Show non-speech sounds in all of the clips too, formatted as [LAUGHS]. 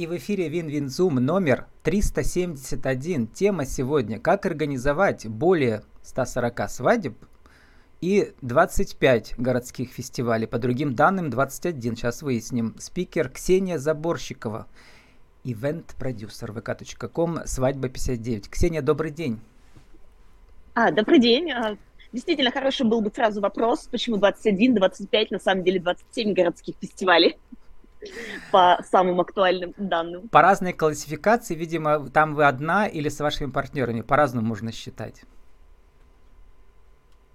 И в эфире Вин-Вин-Зум номер 371. Тема сегодня «Как организовать более 140 свадеб и 25 городских фестивалей». По другим данным 21. Сейчас выясним. Спикер Ксения Заборщикова, ивент-продюсер vk.com, свадьба 59. Ксения, добрый день. А, добрый день. А, действительно, хороший был бы сразу вопрос, почему 21, 25, на самом деле 27 городских фестивалей по самым актуальным данным. По разной классификации, видимо, там вы одна или с вашими партнерами, по-разному можно считать.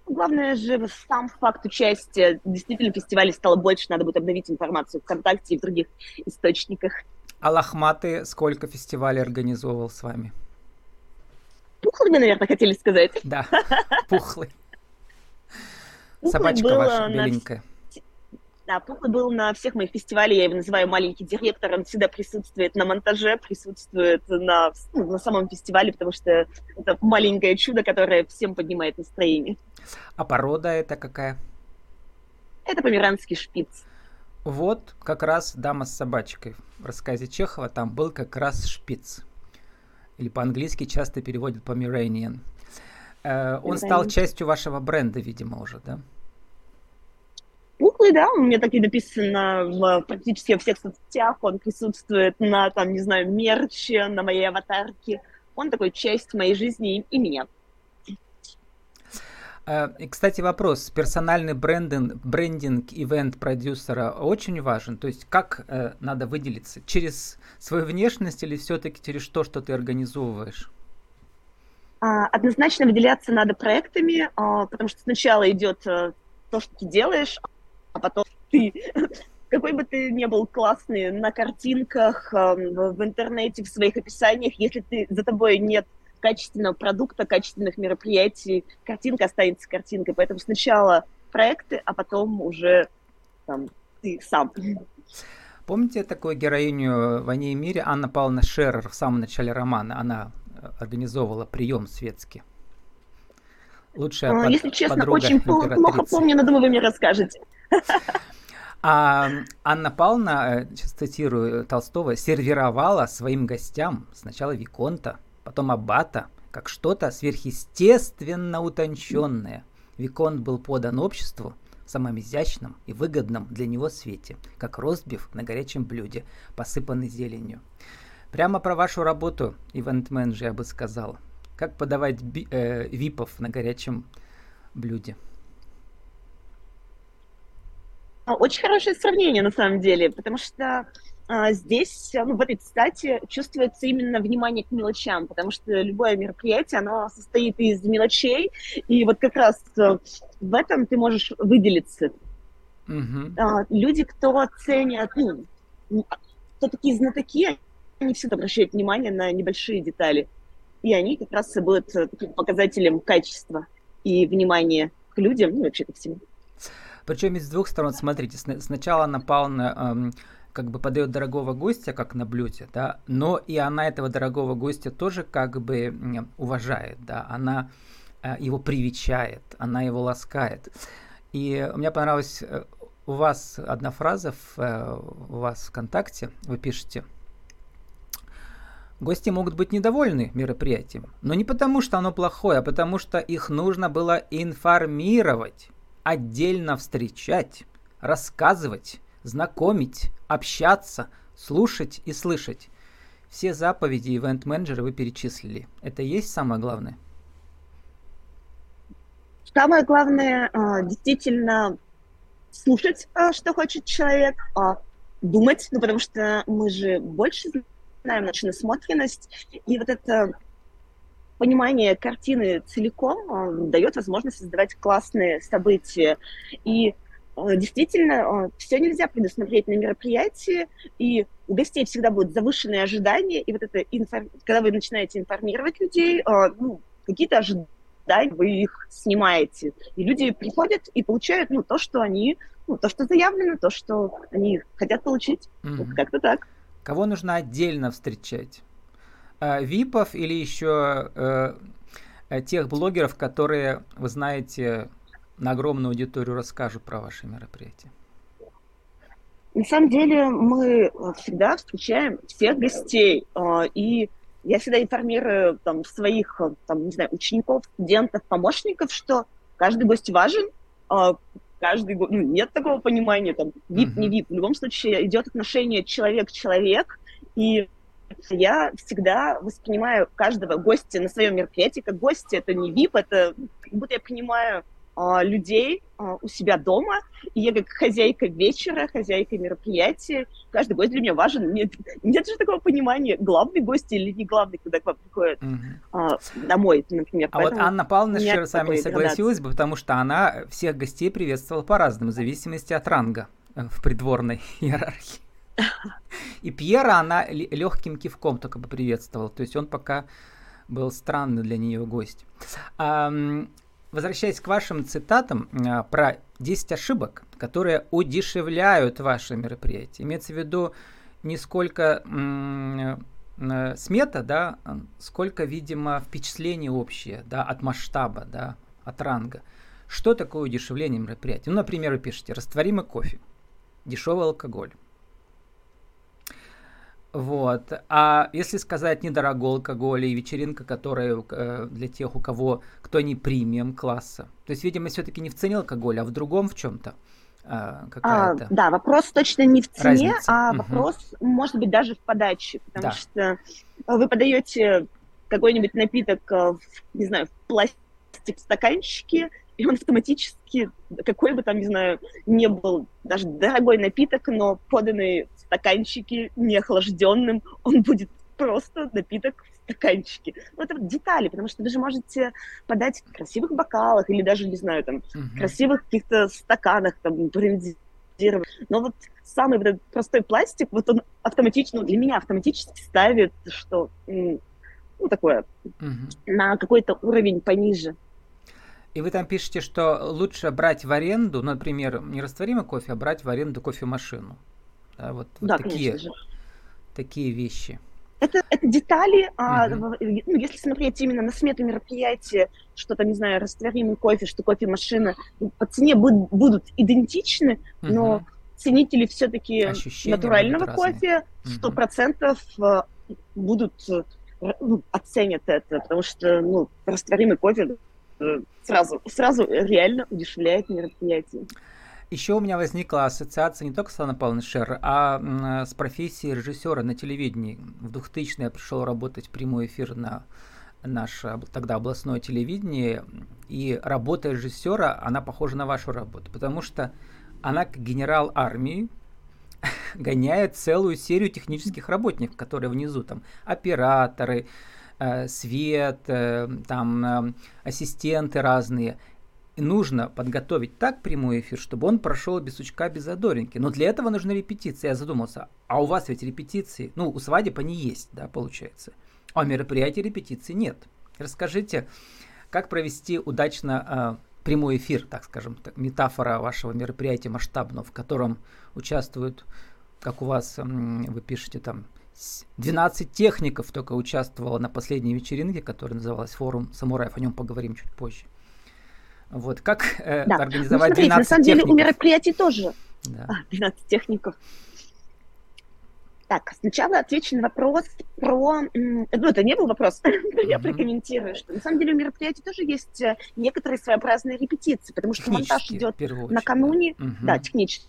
Главное же сам факт участия. Действительно, фестивалей стало больше, надо будет обновить информацию ВКонтакте и в других источниках. А Лохматы сколько фестивалей организовывал с вами? Пухлый, вы, наверное, хотели сказать. Да, [LAUGHS] пухлый. Собачка ваша беленькая. Да, Пупа был на всех моих фестивалях, я его называю маленький директор, он всегда присутствует на монтаже, присутствует на, ну, на самом фестивале, потому что это маленькое чудо, которое всем поднимает настроение. А порода это какая? Это померанский шпиц. Вот как раз «Дама с собачкой». В рассказе Чехова там был как раз шпиц. Или по-английски часто переводят Pomeranian. Э, он стал частью вашего бренда, видимо, уже, да? Пухлый, да, у меня так и написано в практически во всех соцсетях, он присутствует на, там, не знаю, мерче, на моей аватарке. Он такой часть моей жизни и, и меня. Э, и, кстати, вопрос. Персональный брендинг, брендинг ивент-продюсера очень важен. То есть как э, надо выделиться? Через свою внешность или все-таки через то, что ты организовываешь? А, однозначно выделяться надо проектами, а, потому что сначала идет э, то, что ты делаешь, а потом [LAUGHS] ты, какой бы ты ни был классный на картинках, в интернете, в своих описаниях, если ты за тобой нет качественного продукта, качественных мероприятий, картинка останется картинкой. Поэтому сначала проекты, а потом уже там, ты сам. Помните такую героиню в «Войне и мире» Анна Павловна Шерер в самом начале романа? Она э, организовывала прием светский. Лучшая а, под, Если честно, очень плохо помню, но думаю, вы мне расскажете. А Анна Павловна, сейчас э, цитирую Толстого, сервировала своим гостям сначала Виконта, потом Аббата, как что-то сверхъестественно утонченное. Виконт был подан обществу в самом изящном и выгодном для него свете, как ростбиф на горячем блюде, посыпанный зеленью. Прямо про вашу работу, ивент-менеджер, я бы сказал. Как подавать би- э, випов на горячем блюде? Очень хорошее сравнение, на самом деле, потому что а, здесь, ну, в этой цитате чувствуется именно внимание к мелочам, потому что любое мероприятие, оно состоит из мелочей, и вот как раз э, в этом ты можешь выделиться. Mm-hmm. А, люди, кто ценят, ну, кто такие знатоки, они всегда обращают внимание на небольшие детали, и они как раз будут э, таким показателем качества и внимания к людям, ну, вообще ко всему. Причем из двух сторон, смотрите, сначала напал на эм, как бы подает дорогого гостя, как на блюде, да, но и она этого дорогого гостя тоже как бы уважает, да, она э, его привечает, она его ласкает. И мне понравилась э, у вас одна фраза в, э, у вас ВКонтакте, вы пишете, Гости могут быть недовольны мероприятием, но не потому, что оно плохое, а потому, что их нужно было информировать отдельно встречать, рассказывать, знакомить, общаться, слушать и слышать. Все заповеди ивент-менеджера вы перечислили. Это и есть самое главное? Самое главное а, действительно слушать, а, что хочет человек, а, думать, ну потому что мы же больше знаем нашу насмотренность, и вот это понимание картины целиком дает возможность создавать классные события. И э, действительно, э, все нельзя предусмотреть на мероприятии, и у гостей всегда будут завышенные ожидания, и вот это, инфор... когда вы начинаете информировать людей, э, ну, какие-то ожидания, вы их снимаете, и люди приходят и получают, ну, то, что они, ну, то, что заявлено, то, что они хотят получить. Mm-hmm. Как-то так. Кого нужно отдельно встречать? Э, випов или еще э, э, тех блогеров, которые, вы знаете, на огромную аудиторию расскажут про ваши мероприятия? на самом деле мы всегда встречаем всех гостей, и я всегда информирую там, своих там, не знаю, учеников, студентов, помощников, что каждый гость важен, каждый ну, нет такого понимания, там, вип, не вип. В любом случае идет отношение человек-человек, и я всегда воспринимаю каждого гостя на своем мероприятии как гостя. Это не вип, это как будто я понимаю а, людей а, у себя дома, и я как хозяйка вечера, хозяйка мероприятия, каждый гость для меня важен. Нет, нет же такого понимания, главный гость или не главный, когда к вам приходит угу. а, домой, например. А Поэтому вот Анна Павловна с вами согласилась бы, потому что она всех гостей приветствовала по-разному, в зависимости от ранга э, в придворной [LAUGHS] иерархии. И Пьера она легким кивком только приветствовала, то есть он пока был странный для нее гость возвращаясь к вашим цитатам а, про 10 ошибок, которые удешевляют ваше мероприятие, имеется в виду не сколько м- смета, да, сколько, видимо, впечатление общее, да, от масштаба, да, от ранга. Что такое удешевление мероприятия? Ну, например, вы пишете растворимый кофе, дешевый алкоголь, вот. А если сказать недорогой алкоголь и вечеринка, которая э, для тех, у кого, кто не премиум класса. То есть, видимо, все-таки не в цене алкоголя, а в другом в чем-то. А. А, да, вопрос точно не в цене, Разница. а угу. вопрос может быть даже в подаче, потому да. что вы подаете какой-нибудь напиток, в, не знаю, в пластик стаканчике, и он автоматически, какой бы там, не знаю, не был даже дорогой напиток, но поданный стаканчике неохлажденным, он будет просто напиток в стаканчике. Ну, это детали, потому что вы же можете подать в красивых бокалах или даже, не знаю, там, в красивых каких-то стаканах, там, брендировать. Но вот самый вот этот простой пластик, вот он автоматически, ну, для меня автоматически ставит, что, ну, такое, uh-huh. на какой-то уровень пониже. И вы там пишете, что лучше брать в аренду, например, не растворимый кофе, а брать в аренду кофемашину. Да, вот, вот да, такие, такие вещи. Это, это детали, а, ну, если смотреть именно на смету мероприятия, что там, не знаю, растворимый кофе, что кофемашина, ну, по цене будут, будут идентичны, uh-huh. но ценители все-таки натурального кофе сто процентов uh будут ну, оценят это, потому что ну, растворимый кофе сразу, сразу реально удешевляет мероприятие. Еще у меня возникла ассоциация не только с Анной Павловной Шер, а с профессией режиссера на телевидении. В 2000 я пришел работать в прямой эфир на наше тогда областное телевидение, и работа режиссера, она похожа на вашу работу, потому что она как генерал армии [LAUGHS] гоняет целую серию технических работников, которые внизу, там, операторы, Э, свет, э, там э, ассистенты разные. Нужно подготовить так прямой эфир, чтобы он прошел без сучка, без задоринки. Но для этого нужны репетиции. Я задумался, а у вас ведь репетиции, ну, у свадеб они есть, да, получается. А у мероприятий репетиций нет. Расскажите, как провести удачно э, прямой эфир, так скажем, так, метафора вашего мероприятия масштабного, в котором участвуют, как у вас, э, вы пишете там, 12 техников только участвовало на последней вечеринке, которая называлась «Форум самураев». О нем поговорим чуть позже. Вот, как э, да. организовать ну, смотрите, 12 на самом техников? деле у мероприятий тоже да. а, 12 техников. Так, сначала отвечу на вопрос про... Ну, это не был вопрос, [LAUGHS] я прокомментирую, что на самом деле у мероприятий тоже есть э, некоторые своеобразные репетиции, потому что монтаж идет накануне, да, технически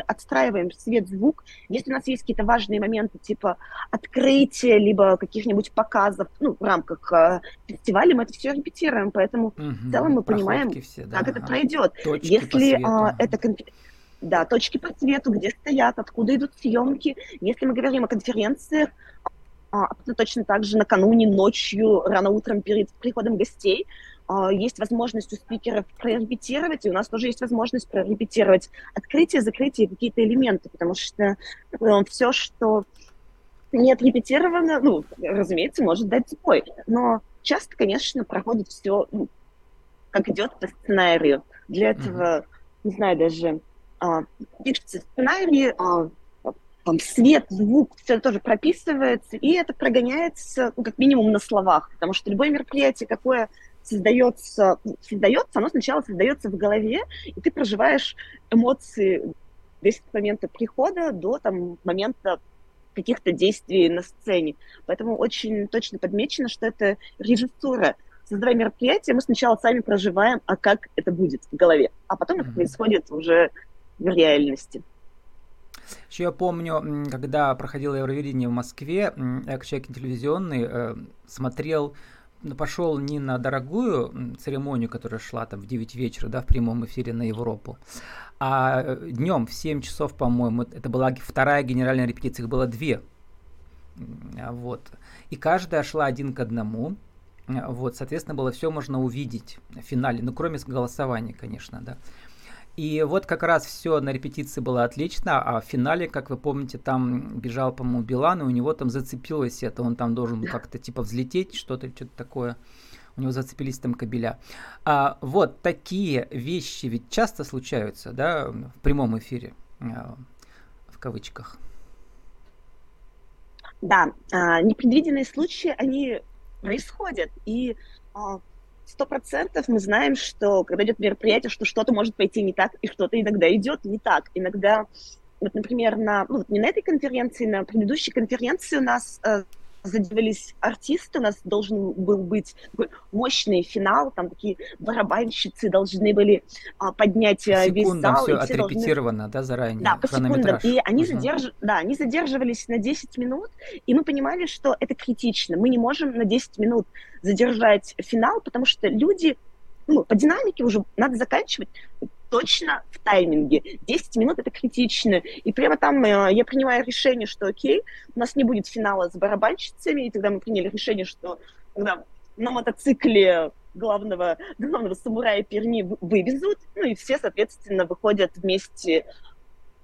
отстраиваем свет, звук. Если у нас есть какие-то важные моменты, типа открытия, либо каких-нибудь показов, ну, в рамках э, фестиваля, мы это все репетируем, поэтому угу, в целом мы понимаем, все, да, как ага. это пройдет. Точки Если э, это да, точки по цвету, где стоят, откуда идут съемки. Если мы говорим о конференциях, а, точно так же накануне, ночью, рано утром перед приходом гостей, есть возможность у спикеров прорепетировать, и у нас тоже есть возможность прорепетировать открытие, закрытие какие-то элементы, потому что э, все, что не отрепетировано, ну, разумеется, может дать сбой. Но часто, конечно, проходит все, ну, как идет по сценарию. Для этого, mm-hmm. не знаю, даже а, пишется сценарий, а, там свет, звук, все тоже прописывается, и это прогоняется, ну, как минимум на словах, потому что любое мероприятие, какое создается, создается, оно сначала создается в голове, и ты проживаешь эмоции весь с момента прихода до там, момента каких-то действий на сцене. Поэтому очень точно подмечено, что это режиссура. Создавая мероприятие, мы сначала сами проживаем, а как это будет в голове, а потом это происходит уже в реальности. Еще я помню, когда проходило Евровидение в Москве, я как человек телевизионный э, смотрел пошел не на дорогую церемонию, которая шла там в 9 вечера, да, в прямом эфире на Европу, а э, днем в 7 часов, по-моему, это была вторая генеральная репетиция, их было две. Вот. И каждая шла один к одному. Вот, соответственно, было все можно увидеть в финале, ну, кроме голосования, конечно, да. И вот как раз все на репетиции было отлично, а в финале, как вы помните, там бежал, по-моему, Билан, и у него там зацепилось это, он там должен был как-то типа взлететь, что-то, что-то такое. У него зацепились там кабеля. А, вот такие вещи ведь часто случаются, да, в прямом эфире, а, в кавычках. Да, а, непредвиденные случаи, они происходят, и а, сто процентов мы знаем, что когда идет мероприятие, что что-то может пойти не так, и что-то иногда идет не так. Иногда, вот, например, на, ну, вот не на этой конференции, на предыдущей конференции у нас э, задевались артисты, у нас должен был быть такой мощный финал, там такие барабанщицы должны были а, поднять по весь зал. все отрепетировано, должны... да, заранее? Да, по секундам. И они, угу. задерж... да, они задерживались на 10 минут, и мы понимали, что это критично. Мы не можем на 10 минут задержать финал, потому что люди ну, по динамике уже надо заканчивать точно в тайминге. 10 минут это критично. И прямо там э, я принимаю решение, что окей, у нас не будет финала с барабанщицами, и тогда мы приняли решение, что когда на мотоцикле главного, главного самурая Перми вывезут, ну и все, соответственно, выходят вместе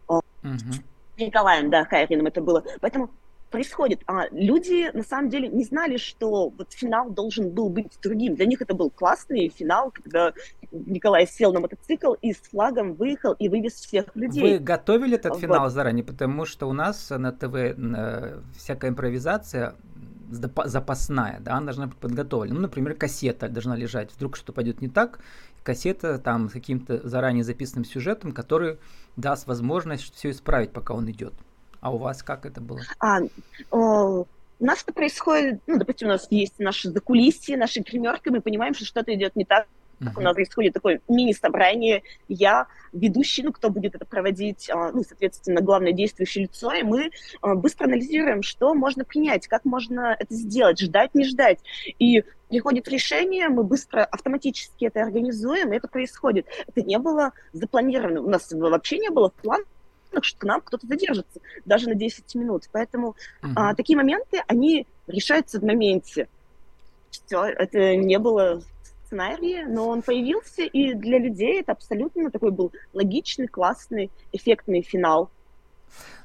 uh-huh. Николаем, да, Хайрином это было. Поэтому происходит. А люди, на самом деле, не знали, что вот финал должен был быть другим. Для них это был классный финал, когда Николай сел на мотоцикл и с флагом выехал и вывез всех людей. Вы готовили этот вот. финал заранее? Потому что у нас на ТВ всякая импровизация запасная, да, она должна быть подготовлена. Ну, например, кассета должна лежать. Вдруг что пойдет не так, кассета там с каким-то заранее записанным сюжетом, который даст возможность все исправить, пока он идет. А у вас как это было? А, о, у нас это происходит, ну, допустим, у нас есть наши закулисье, наши гримерки, мы понимаем, что что-то идет не так, Uh-huh. У нас происходит такое мини-собрание, я ведущий, ну, кто будет это проводить, а, ну, соответственно, главное действующее лицо, и мы а, быстро анализируем, что можно принять, как можно это сделать, ждать, не ждать. И приходит решение, мы быстро автоматически это организуем, и это происходит. Это не было запланировано, у нас вообще не было в планах что к нам кто-то задержится даже на 10 минут. Поэтому uh-huh. а, такие моменты, они решаются в моменте. Все, это не было сценария, но он появился, и для людей это абсолютно такой был логичный, классный, эффектный финал.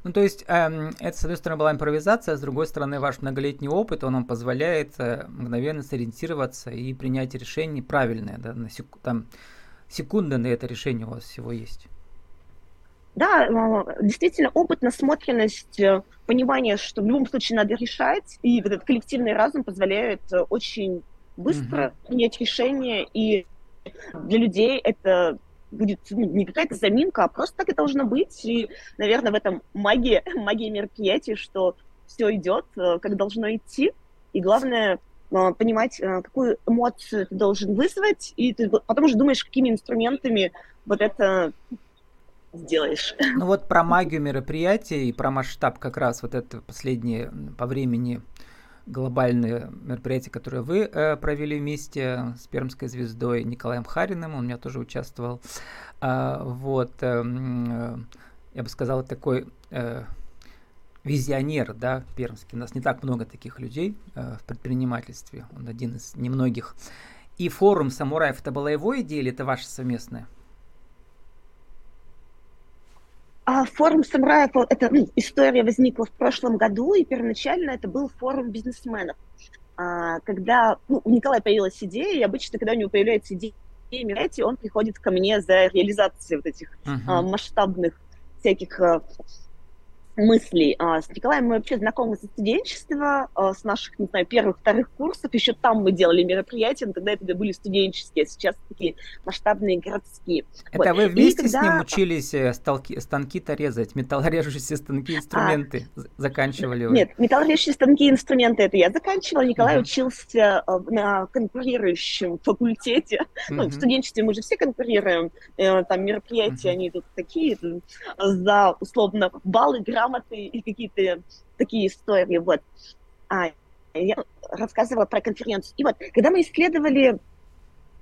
Ну, то есть, эм, это, с одной стороны, была импровизация, с другой стороны, ваш многолетний опыт, он вам позволяет э, мгновенно сориентироваться и принять решение правильное, да, на сек- там, секунды на это решение у вас всего есть. Да, а, действительно, опыт, насмотренность, э, понимание, что в любом случае надо решать, и вот этот коллективный разум позволяет э, очень быстро mm-hmm. принять решение, и для людей это будет ну, не какая-то заминка, а просто так и должно быть. И, наверное, в этом магия, [LAUGHS] магия мероприятия, что все идет, э, как должно идти. И главное понимать, какую эмоцию ты должен вызвать, и ты потом уже думаешь, какими инструментами вот это сделаешь. [LAUGHS] Ну вот про магию мероприятия и про масштаб как раз вот это последнее по времени глобальное мероприятие, которое вы э, провели вместе с Пермской звездой Николаем Хариным, он у меня тоже участвовал. А, вот, э, э, я бы сказал, такой э, визионер, да, пермский. У нас не так много таких людей э, в предпринимательстве, он один из немногих. И форум самураев, это была его идея или это ваша совместная? А форум самураев, эта ну, история возникла в прошлом году, и первоначально это был форум бизнесменов. А, когда ну, у Николая появилась идея, и обычно, когда у него появляется идея мероприятий, он приходит ко мне за реализацией вот этих uh-huh. а, масштабных всяких а, мыслей. А, с Николаем мы вообще знакомы со студенчества, а, с наших, не знаю, первых, вторых курсов. Еще там мы делали мероприятия, но тогда это были студенческие, а сейчас такие масштабные городские. Это вот. вы вместе когда... с ним учились э, сталки, станки-то резать, металлорежущие станки, инструменты а, заканчивали вы? Нет, металлорежущие станки, инструменты это я заканчивала. Николай uh-huh. учился на конкурирующем факультете. Uh-huh. Ну, в студенчестве мы же все конкурируем. Э, там мероприятия, uh-huh. они тут такие, за условно баллы, грамм грамоты и какие-то такие истории. Вот. А, я рассказывала про конференцию. И вот, когда мы исследовали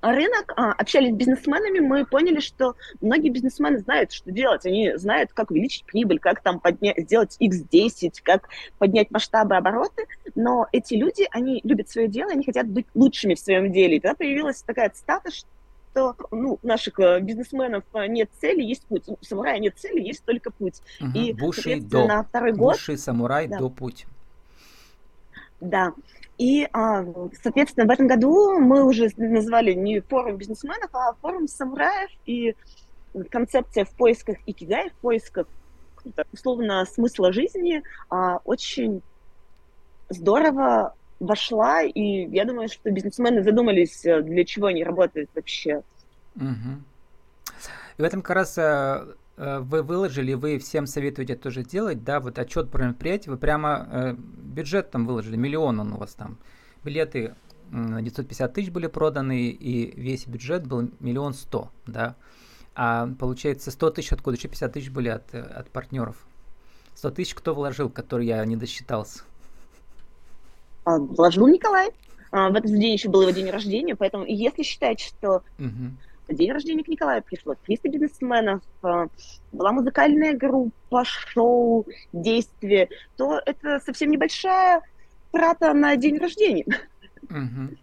рынок, а, общались с бизнесменами, мы поняли, что многие бизнесмены знают, что делать. Они знают, как увеличить прибыль, как там поднять, сделать x10, как поднять масштабы обороты. Но эти люди, они любят свое дело, они хотят быть лучшими в своем деле. И тогда появилась такая цитата, что что ну, наших э, бизнесменов э, нет цели, есть путь. У самурая нет цели, есть только путь. Угу. И, Буши до. На второй год... Буши, самурай да. до путь. Да. И, а, соответственно, в этом году мы уже назвали не форум бизнесменов, а форум самураев. И концепция в поисках икигай, в поисках условно смысла жизни а, очень здорово вошла, и я думаю, что бизнесмены задумались, э, для чего они работают вообще. Угу. И в этом как раз э, э, вы выложили, вы всем советуете тоже делать, да, вот отчет про мероприятие, вы прямо бюджет там выложили, миллион он у вас там, билеты 950 тысяч были проданы, и весь бюджет был миллион сто, да, а получается 100 тысяч откуда, еще 50 тысяч были от, от партнеров. 100 тысяч кто вложил, который я не досчитался? А, вложил Николай. А, в этот день еще был его день рождения, поэтому если считать, что угу. день рождения к Николаю пришло 300 бизнесменов, а, была музыкальная группа, шоу, действие, то это совсем небольшая трата на день рождения. Угу.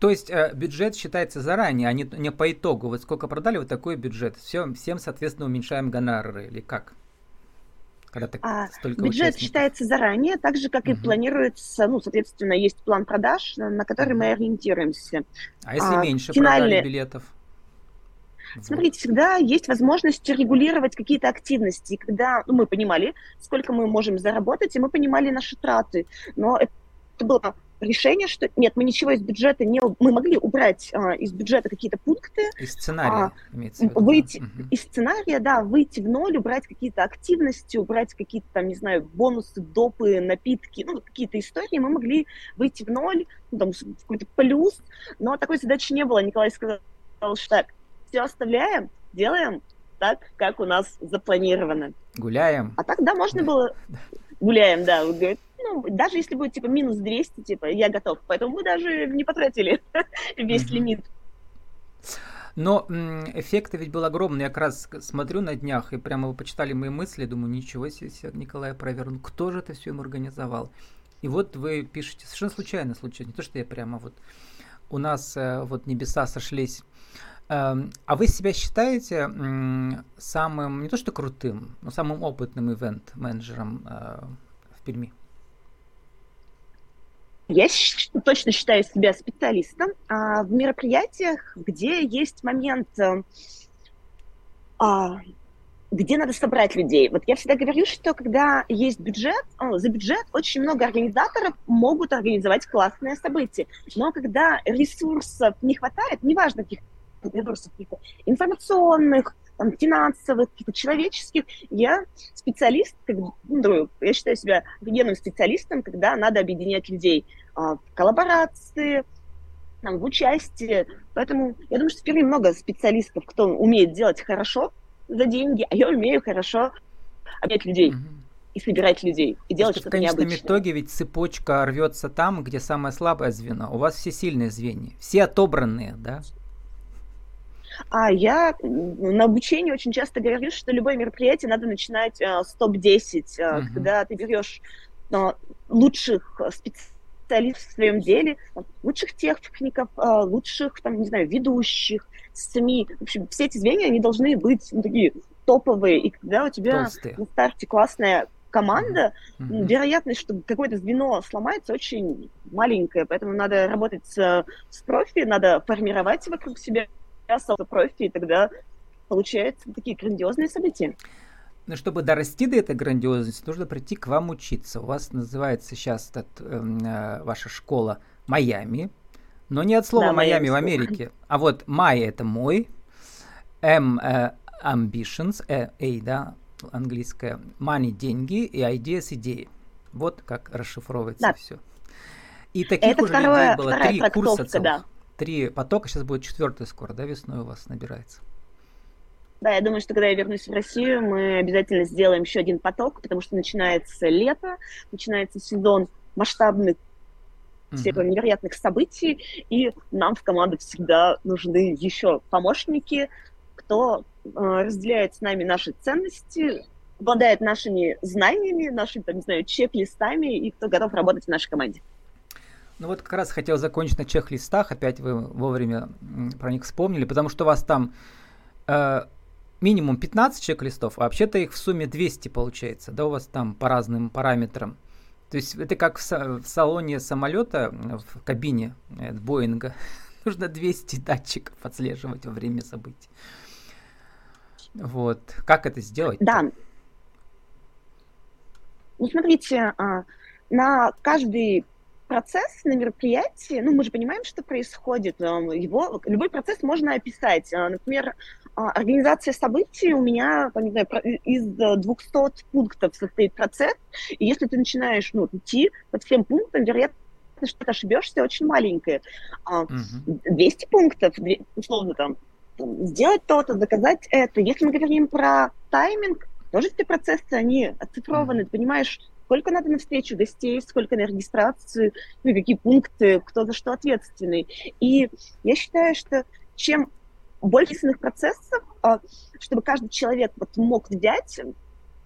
То есть э, бюджет считается заранее, а не, не по итогу. Вот сколько продали, вот такой бюджет. Все, всем, соответственно, уменьшаем гонорары или как? Когда так а, столько Бюджет участников? считается заранее, так же, как угу. и планируется, ну, соответственно, есть план продаж, на который угу. мы ориентируемся. А если а, меньше финальные... продали билетов? Смотрите, всегда есть возможность регулировать какие-то активности. Когда ну, мы понимали, сколько мы можем заработать, и мы понимали наши траты. Но это было решение, что нет, мы ничего из бюджета не... Мы могли убрать а, из бюджета какие-то пункты. Из сценария, а, имеется в виду. Выйти, угу. Из сценария, да, выйти в ноль, убрать какие-то активности, убрать какие-то там, не знаю, бонусы, допы, напитки, ну, какие-то истории. Мы могли выйти в ноль, ну, там, какой-то плюс, но такой задачи не было. Николай сказал, что так, все оставляем, делаем так, как у нас запланировано. Гуляем. А так, да, можно было... Гуляем, да, говорит, ну, даже если будет, типа, минус 200, типа, я готов. Поэтому мы даже не потратили [LAUGHS] весь mm-hmm. лимит. Но эффект ведь был огромный. Я как раз смотрю на днях, и прямо вы почитали мои мысли, думаю, ничего себе, Николай провернул. Кто же это все им организовал? И вот вы пишете, совершенно случайно случайно, не то, что я прямо вот у нас э, вот небеса сошлись. Эм, а вы себя считаете самым, не то что крутым, но самым опытным ивент-менеджером э, в Перми? Я точно считаю себя специалистом а, в мероприятиях, где есть момент, э, а, где надо собрать людей. Вот я всегда говорю, что когда есть бюджет, за бюджет очень много организаторов могут организовать классное событие. Но когда ресурсов не хватает, неважно каких ресурсов, информационных, там, финансовых, каких-то человеческих. Я специалист, как, ну, я считаю себя офигенным специалистом, когда надо объединять людей а, в коллаборации, там, в участии. Поэтому я думаю, что впервые много специалистов, кто умеет делать хорошо за деньги, а я умею хорошо объединять людей. Mm-hmm и собирать людей, и делать что-то необычное. В конечном необычное. итоге ведь цепочка рвется там, где самое слабое звено. У вас все сильные звенья, все отобранные, да? А я на обучении очень часто говорю, что любое мероприятие надо начинать э, с топ-10, э, uh-huh. когда ты берешь э, лучших специалистов в своем деле, лучших техников, э, лучших, там, не знаю, ведущих, СМИ. В общем, все эти звенья, они должны быть ну, такие топовые. И когда у тебя Толстые. на старте классная команда, mm-hmm. вероятность, что какое-то звено сломается, очень маленькая. Поэтому надо работать с, с профи, надо формировать вокруг себя профи, и тогда получаются такие грандиозные события. Но чтобы дорасти до этой грандиозности, нужно прийти к вам учиться. У вас называется сейчас этот, э, ваша школа Майами, но не от слова да, Майами в Америке, а вот Май это мой, M э, ambitions, э, A, да, английское, money деньги и ideas идеи. Вот как расшифровывается да. все. И таких это уже второе, людей было три курса Да. Три потока, сейчас будет четвертый скоро, да, весной у вас набирается. Да, я думаю, что когда я вернусь в Россию, мы обязательно сделаем еще один поток, потому что начинается лето, начинается сезон масштабных всех mm-hmm. невероятных событий, и нам в команду всегда нужны еще помощники, кто э, разделяет с нами наши ценности, обладает нашими знаниями, нашими, там, не знаю, чек-листами, и кто готов работать в нашей команде. Ну вот как раз хотел закончить на чек-листах, опять вы вовремя про них вспомнили, потому что у вас там э, минимум 15 чек-листов, а вообще-то их в сумме 200 получается, да, у вас там по разным параметрам. То есть это как в, в салоне самолета, в кабине э, Боинга, [LAUGHS] нужно 200 датчиков отслеживать во время событий. Вот. Как это сделать? Да. Ну, смотрите, а, на каждый процесс на мероприятии, ну, мы же понимаем, что происходит, его, любой процесс можно описать. А, например, а, организация событий у меня, там, не знаю, из 200 пунктов состоит процесс, и если ты начинаешь ну, идти по всем пунктам, вероятно, что ты ошибешься, очень маленькая. Угу. 200 пунктов, условно, там, сделать то-то, доказать это. Если мы говорим про тайминг, тоже все процессы, они оцифрованы, ты понимаешь, сколько надо на встречу гостей, сколько на регистрацию, ну, какие пункты, кто за что ответственный. И я считаю, что чем больше процессов, а, чтобы каждый человек вот мог взять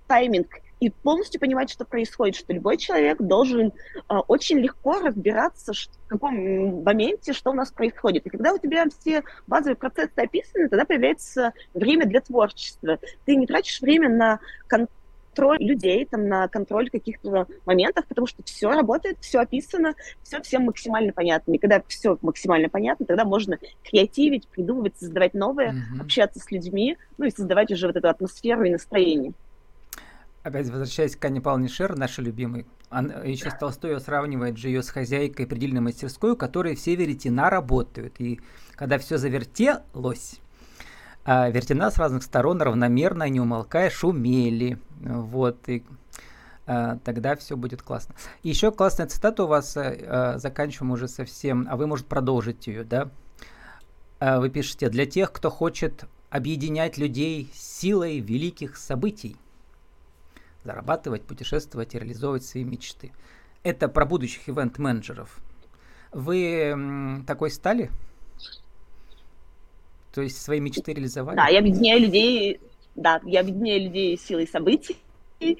тайминг и полностью понимать, что происходит, что любой человек должен э, очень легко разбираться, в каком моменте что у нас происходит. И когда у тебя все базовые процессы описаны, тогда появляется время для творчества. Ты не тратишь время на контроль людей, там, на контроль каких-то моментов, потому что все работает, все описано, все всем максимально понятно. И когда все максимально понятно, тогда можно креативить, придумывать, создавать новое, mm-hmm. общаться с людьми, ну и создавать уже вот эту атмосферу и настроение опять возвращаясь к Анне Павловне Шер, нашей любимой, еще с Толстой сравнивает же ее с хозяйкой предельной мастерской, у которой все веретена работают. И когда все завертелось, а вертена с разных сторон равномерно, не умолкая, шумели. Вот, и а, тогда все будет классно. Еще классная цитата у вас, а, заканчиваем уже совсем, а вы, может, продолжить ее, да? А, вы пишете, для тех, кто хочет объединять людей силой великих событий зарабатывать, путешествовать и реализовывать свои мечты. Это про будущих ивент-менеджеров. Вы такой стали? То есть свои мечты реализовали? Да, я объединяю людей, да, я объединяю людей силой событий,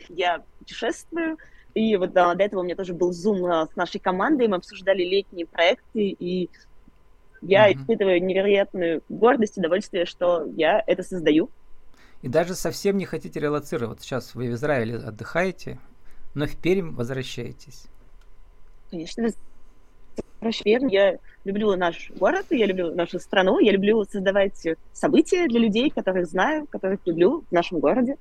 я путешествую, и вот до этого у меня тоже был зум а, с нашей командой, мы обсуждали летние проекты, и я mm-hmm. испытываю невероятную гордость и удовольствие, что я это создаю и даже совсем не хотите релацировать. Сейчас вы в Израиле отдыхаете, но в Пермь возвращаетесь. Конечно, возвращаюсь. Я люблю наш город, я люблю нашу страну, я люблю создавать события для людей, которых знаю, которых люблю в нашем городе.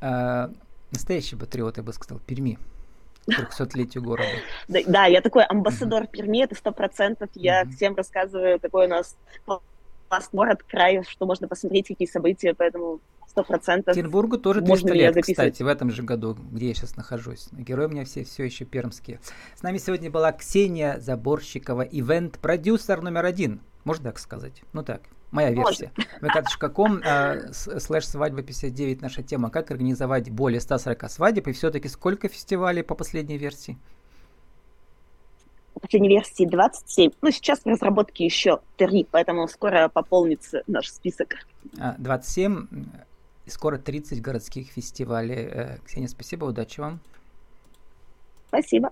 А, настоящий патриот, я бы сказал, Перми. 300-летию города. Да, да, я такой амбассадор Перми, это сто процентов. Я всем рассказываю, какой у нас класс, город, край, что можно посмотреть, какие события, поэтому сто процентов. Петербургу тоже 300 лет, кстати, в этом же году, где я сейчас нахожусь. Герои у меня все, все еще пермские. С нами сегодня была Ксения Заборщикова, ивент-продюсер номер один. Можно так сказать? Ну так, моя версия. vk.com э, слэш свадьба 59 наша тема. Как организовать более 140 свадеб и все-таки сколько фестивалей по последней версии? последней версии 27. Ну, сейчас в разработке еще 3, поэтому скоро пополнится наш список. 27 а, и скоро 30 городских фестивалей. Э, Ксения, спасибо, удачи вам. Спасибо.